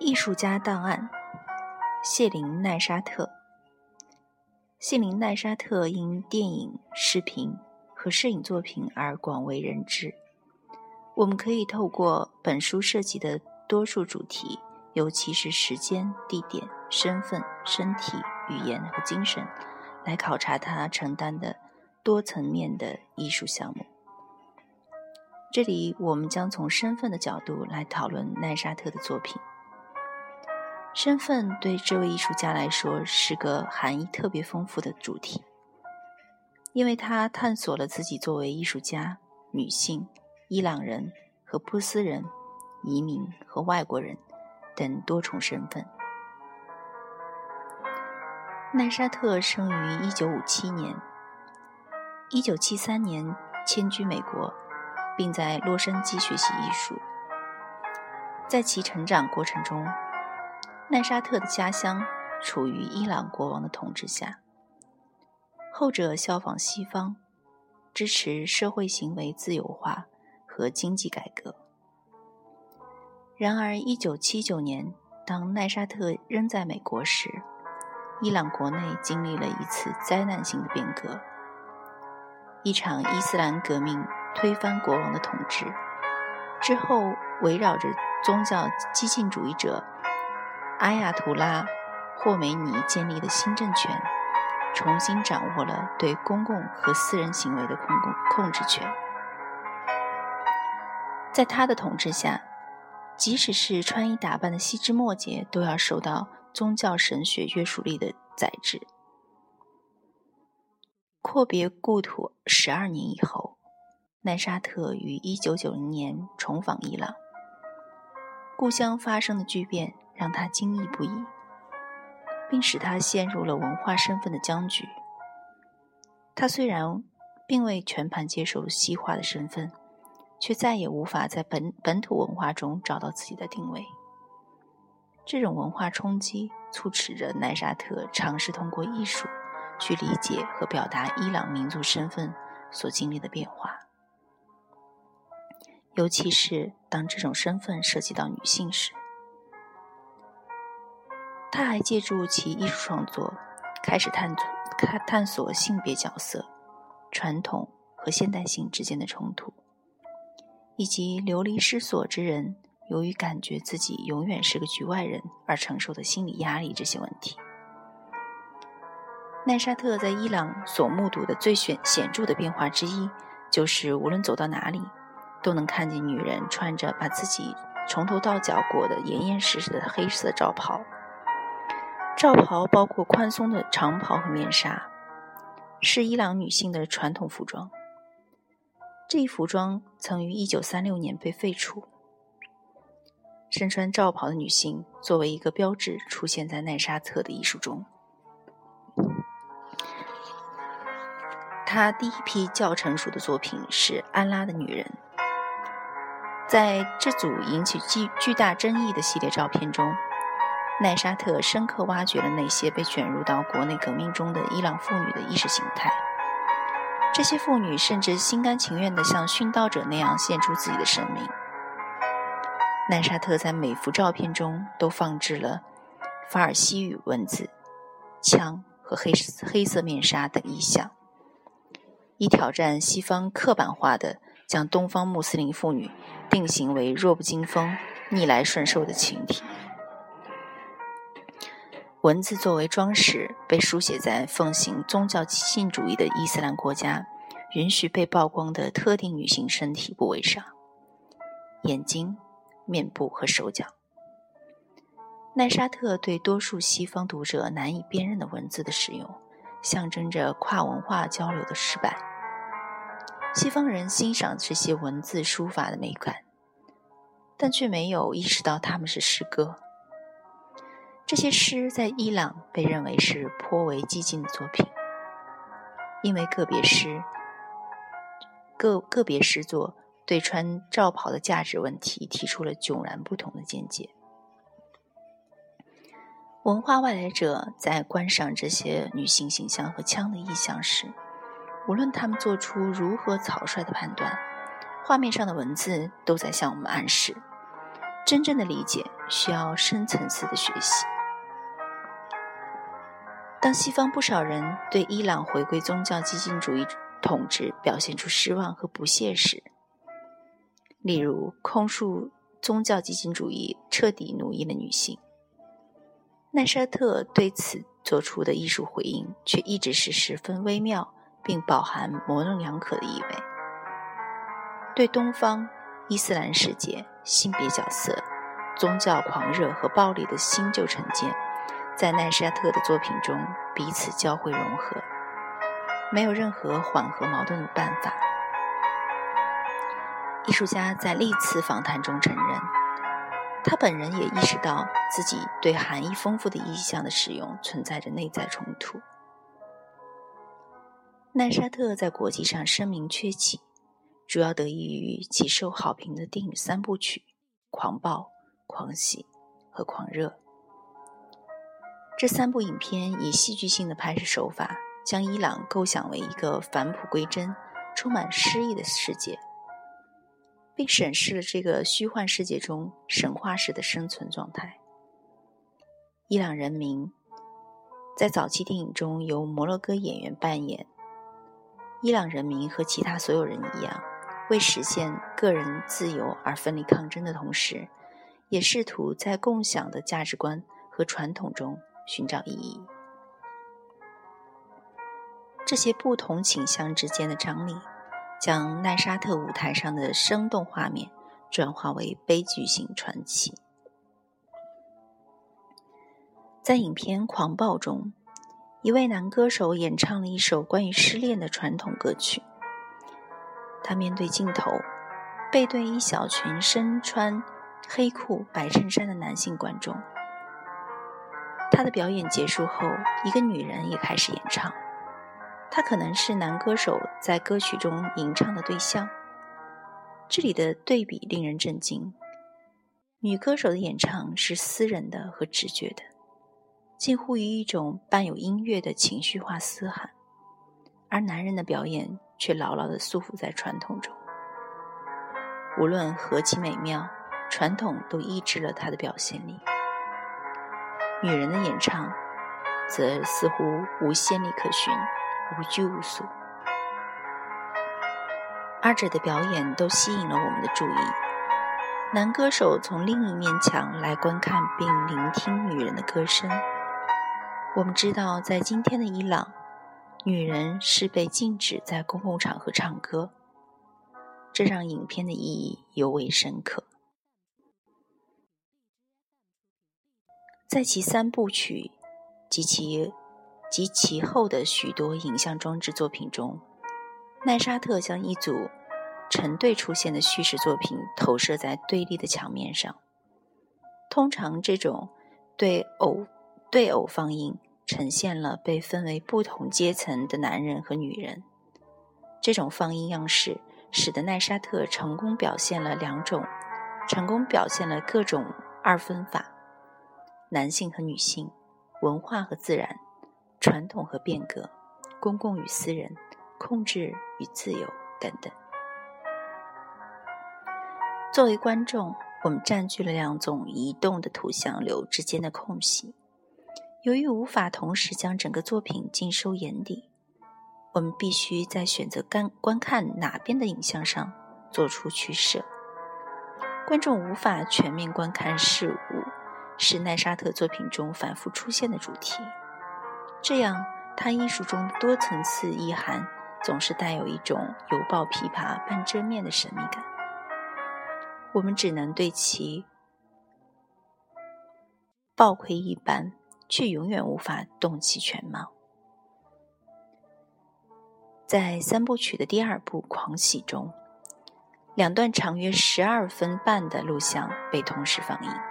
艺术家档案：谢林·奈沙特。谢林·奈沙特因电影、视频和摄影作品而广为人知。我们可以透过本书涉及的多数主题，尤其是时间、地点、身份、身体、语言和精神，来考察他承担的多层面的艺术项目。这里，我们将从身份的角度来讨论奈沙特的作品。身份对这位艺术家来说是个含义特别丰富的主题，因为他探索了自己作为艺术家、女性、伊朗人和波斯人、移民和外国人等多重身份。奈沙特生于1957年，1973年迁居美国，并在洛杉矶学习艺术。在其成长过程中，奈沙特的家乡处于伊朗国王的统治下，后者效仿西方，支持社会行为自由化和经济改革。然而，1979年，当奈沙特仍在美国时，伊朗国内经历了一次灾难性的变革，一场伊斯兰革命推翻国王的统治，之后围绕着宗教激进主义者。阿亚图拉·霍梅尼建立的新政权，重新掌握了对公共和私人行为的控控控制权。在他的统治下，即使是穿衣打扮的细枝末节，都要受到宗教神学约束力的宰制。阔别故土十二年以后，奈沙特于一九九零年重访伊朗，故乡发生的巨变。让他惊异不已，并使他陷入了文化身份的僵局。他虽然并未全盘接受西化的身份，却再也无法在本本土文化中找到自己的定位。这种文化冲击促使着奈沙特尝试通过艺术去理解和表达伊朗民族身份所经历的变化，尤其是当这种身份涉及到女性时。他还借助其艺术创作，开始探索、探索性别角色、传统和现代性之间的冲突，以及流离失所之人由于感觉自己永远是个局外人而承受的心理压力这些问题。奈沙特在伊朗所目睹的最显显著的变化之一，就是无论走到哪里，都能看见女人穿着把自己从头到脚裹得严严实实的黑色罩袍。罩袍包括宽松的长袍和面纱，是伊朗女性的传统服装。这一服装曾于1936年被废除。身穿罩袍的女性作为一个标志出现在奈沙特的艺术中。他第一批较成熟的作品是《安拉的女人》。在这组引起巨巨大争议的系列照片中。奈沙特深刻挖掘了那些被卷入到国内革命中的伊朗妇女的意识形态。这些妇女甚至心甘情愿地像殉道者那样献出自己的生命。奈沙特在每幅照片中都放置了法尔西语文字、枪和黑黑色面纱等意象，以挑战西方刻板化的将东方穆斯林妇女定型为弱不禁风、逆来顺受的群体。文字作为装饰，被书写在奉行宗教激进主义的伊斯兰国家允许被曝光的特定女性身体部位上：眼睛、面部和手脚。奈沙特对多数西方读者难以辨认的文字的使用，象征着跨文化交流的失败。西方人欣赏这些文字书法的美感，但却没有意识到它们是诗歌。这些诗在伊朗被认为是颇为激进的作品，因为个别诗、个个别诗作对穿罩袍的价值问题提出了迥然不同的见解。文化外来者在观赏这些女性形象和枪的意象时，无论他们做出如何草率的判断，画面上的文字都在向我们暗示：真正的理解需要深层次的学习。当西方不少人对伊朗回归宗教激进主义统治表现出失望和不屑时，例如控诉宗教激进主义彻底奴役了女性，奈沙特对此做出的艺术回应却一直是十分微妙，并饱含模棱两可的意味。对东方伊斯兰世界性别角色、宗教狂热和暴力的新旧成见。在奈沙特的作品中彼此交汇融合，没有任何缓和矛盾的办法。艺术家在历次访谈中承认，他本人也意识到自己对含义丰富的意象的使用存在着内在冲突。奈沙特在国际上声名鹊起，主要得益于其受好评的电影三部曲《狂暴》《狂喜》和《狂热》。这三部影片以戏剧性的拍摄手法，将伊朗构想为一个返璞归真、充满诗意的世界，并审视了这个虚幻世界中神话式的生存状态。伊朗人民在早期电影中由摩洛哥演员扮演。伊朗人民和其他所有人一样，为实现个人自由而奋力抗争的同时，也试图在共享的价值观和传统中。寻找意义。这些不同倾向之间的张力，将奈沙特舞台上的生动画面转化为悲剧性传奇。在影片《狂暴》中，一位男歌手演唱了一首关于失恋的传统歌曲。他面对镜头，背对一小群身穿黑裤白衬衫的男性观众。他的表演结束后，一个女人也开始演唱。她可能是男歌手在歌曲中吟唱的对象。这里的对比令人震惊：女歌手的演唱是私人的和直觉的，近乎于一种伴有音乐的情绪化嘶喊；而男人的表演却牢牢地束缚在传统中。无论何其美妙，传统都抑制了他的表现力。女人的演唱，则似乎无先例可循，无拘无束。二者的表演都吸引了我们的注意。男歌手从另一面墙来观看并聆听女人的歌声。我们知道，在今天的伊朗，女人是被禁止在公共场合唱歌，这让影片的意义尤为深刻。在其三部曲及其及其后的许多影像装置作品中，奈沙特将一组成对出现的叙事作品投射在对立的墙面上。通常，这种对偶对偶放映呈现了被分为不同阶层的男人和女人。这种放映样式使得奈沙特成功表现了两种，成功表现了各种二分法。男性和女性，文化和自然，传统和变革，公共与私人，控制与自由等等。作为观众，我们占据了两种移动的图像流之间的空隙。由于无法同时将整个作品尽收眼底，我们必须在选择观观看哪边的影像上做出取舍。观众无法全面观看事物。是奈沙特作品中反复出现的主题，这样他艺术中的多层次意涵总是带有一种犹抱琵琶半遮面的神秘感。我们只能对其抱窥一般，却永远无法洞其全貌。在三部曲的第二部《狂喜》中，两段长约十二分半的录像被同时放映。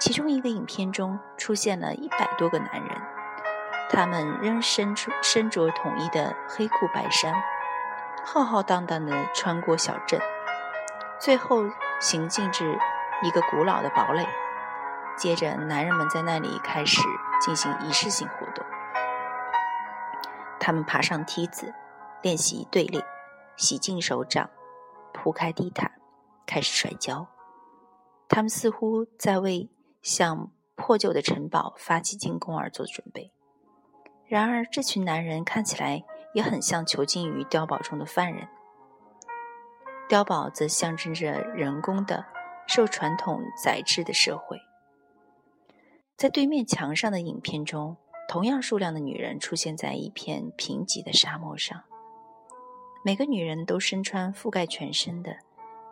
其中一个影片中出现了一百多个男人，他们仍身着身着统一的黑裤白衫，浩浩荡荡地穿过小镇，最后行进至一个古老的堡垒。接着，男人们在那里开始进行仪式性活动。他们爬上梯子，练习队列，洗净手掌，铺开地毯，开始摔跤。他们似乎在为向破旧的城堡发起进攻而做准备。然而，这群男人看起来也很像囚禁于碉堡中的犯人。碉堡则象征着人工的、受传统宰制的社会。在对面墙上的影片中，同样数量的女人出现在一片贫瘠的沙漠上。每个女人都身穿覆盖全身的、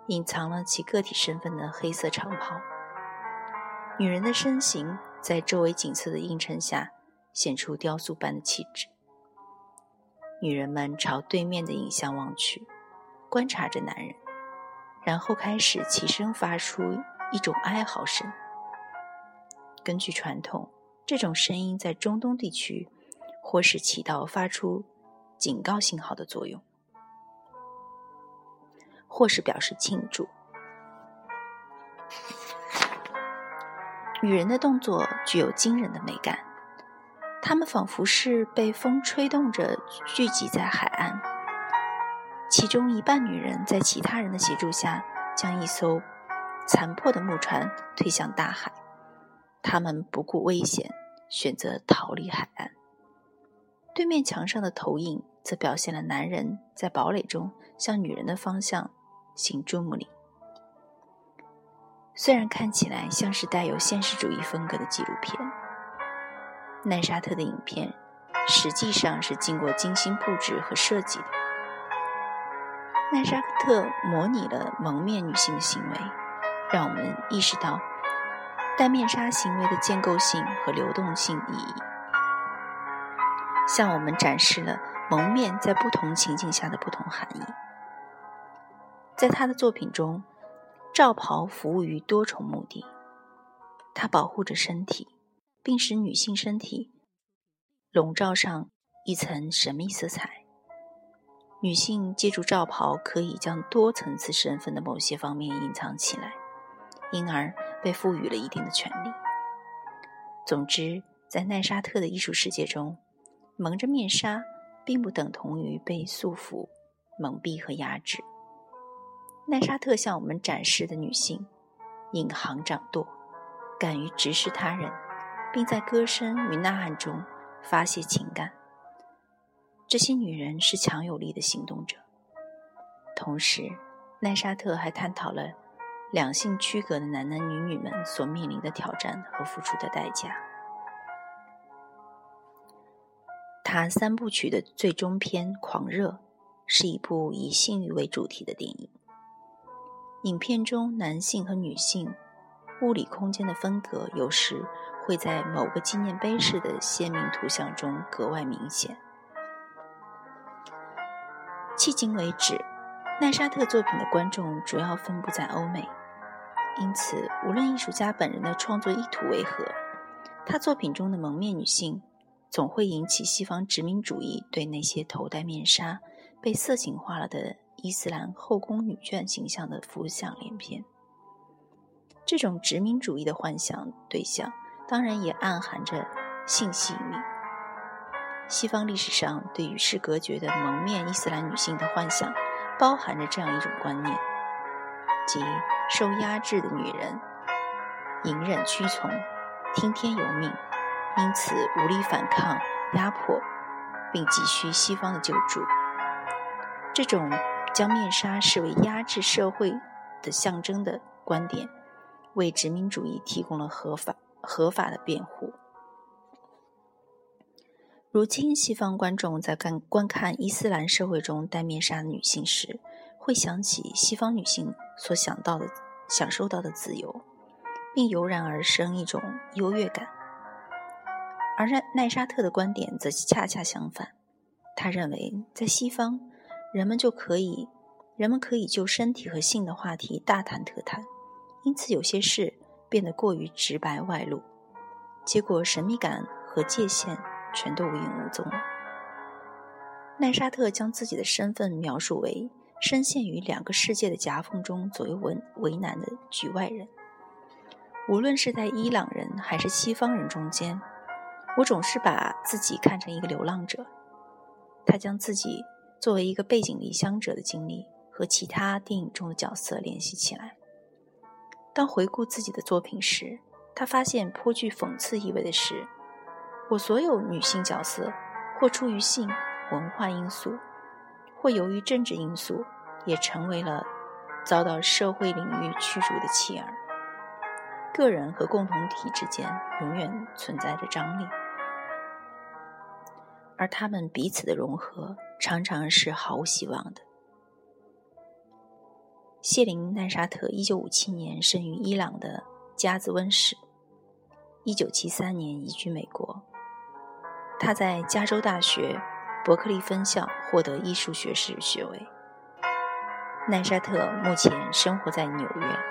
隐藏了其个体身份的黑色长袍。女人的身形在周围景色的映衬下显出雕塑般的气质。女人们朝对面的影像望去，观察着男人，然后开始齐声发出一种哀嚎声。根据传统，这种声音在中东地区或是起到发出警告信号的作用，或是表示庆祝。女人的动作具有惊人的美感，她们仿佛是被风吹动着聚集在海岸，其中一半女人在其他人的协助下将一艘残破的木船推向大海。他们不顾危险，选择逃离海岸。对面墙上的投影则表现了男人在堡垒中向女人的方向行注目礼。虽然看起来像是带有现实主义风格的纪录片，奈沙特的影片实际上是经过精心布置和设计的。奈沙特模拟了蒙面女性的行为，让我们意识到。戴面纱行为的建构性和流动性意义，向我们展示了蒙面在不同情境下的不同含义。在他的作品中，罩袍服务于多重目的：它保护着身体，并使女性身体笼罩上一层神秘色彩。女性借助罩袍，可以将多层次身份的某些方面隐藏起来，因而。被赋予了一定的权利。总之，在奈沙特的艺术世界中，蒙着面纱并不等同于被束缚、蒙蔽和压制。奈沙特向我们展示的女性，引吭掌舵，敢于直视他人，并在歌声与呐喊中发泄情感。这些女人是强有力的行动者。同时，奈沙特还探讨了。两性区隔的男男女女们所面临的挑战和付出的代价。他三部曲的最终篇《狂热》是一部以性欲为主题的电影。影片中男性和女性物理空间的分隔，有时会在某个纪念碑式的鲜明图像中格外明显。迄今为止，奈沙特作品的观众主要分布在欧美。因此，无论艺术家本人的创作意图为何，他作品中的蒙面女性总会引起西方殖民主义对那些头戴面纱、被色情化了的伊斯兰后宫女眷形象的浮想联翩。这种殖民主义的幻想对象，当然也暗含着性吸引力。西方历史上对与世隔绝的蒙面伊斯兰女性的幻想，包含着这样一种观念。即受压制的女人，隐忍屈从，听天由命，因此无力反抗压迫，并急需西方的救助。这种将面纱视为压制社会的象征的观点，为殖民主义提供了合法合法的辩护。如今，西方观众在看观看伊斯兰社会中戴面纱的女性时，会想起西方女性所想到的、享受到的自由，并油然而生一种优越感。而奈奈沙特的观点则恰恰相反，他认为在西方，人们就可以，人们可以就身体和性的话题大谈特谈，因此有些事变得过于直白外露，结果神秘感和界限全都无影无踪了。奈沙特将自己的身份描述为。深陷于两个世界的夹缝中，左右为为难的局外人。无论是在伊朗人还是西方人中间，我总是把自己看成一个流浪者。他将自己作为一个背井离乡者的经历和其他电影中的角色联系起来。当回顾自己的作品时，他发现颇具讽刺意味的是，我所有女性角色，或出于性文化因素，或由于政治因素，也成为了遭到社会领域驱逐的弃儿。个人和共同体之间永远存在着张力，而他们彼此的融合常常是毫无希望的。谢林奈沙特，一九五七年生于伊朗的加兹温市，一九七三年移居美国。他在加州大学伯克利分校获得艺术学士学位。奈沙特目前生活在纽约。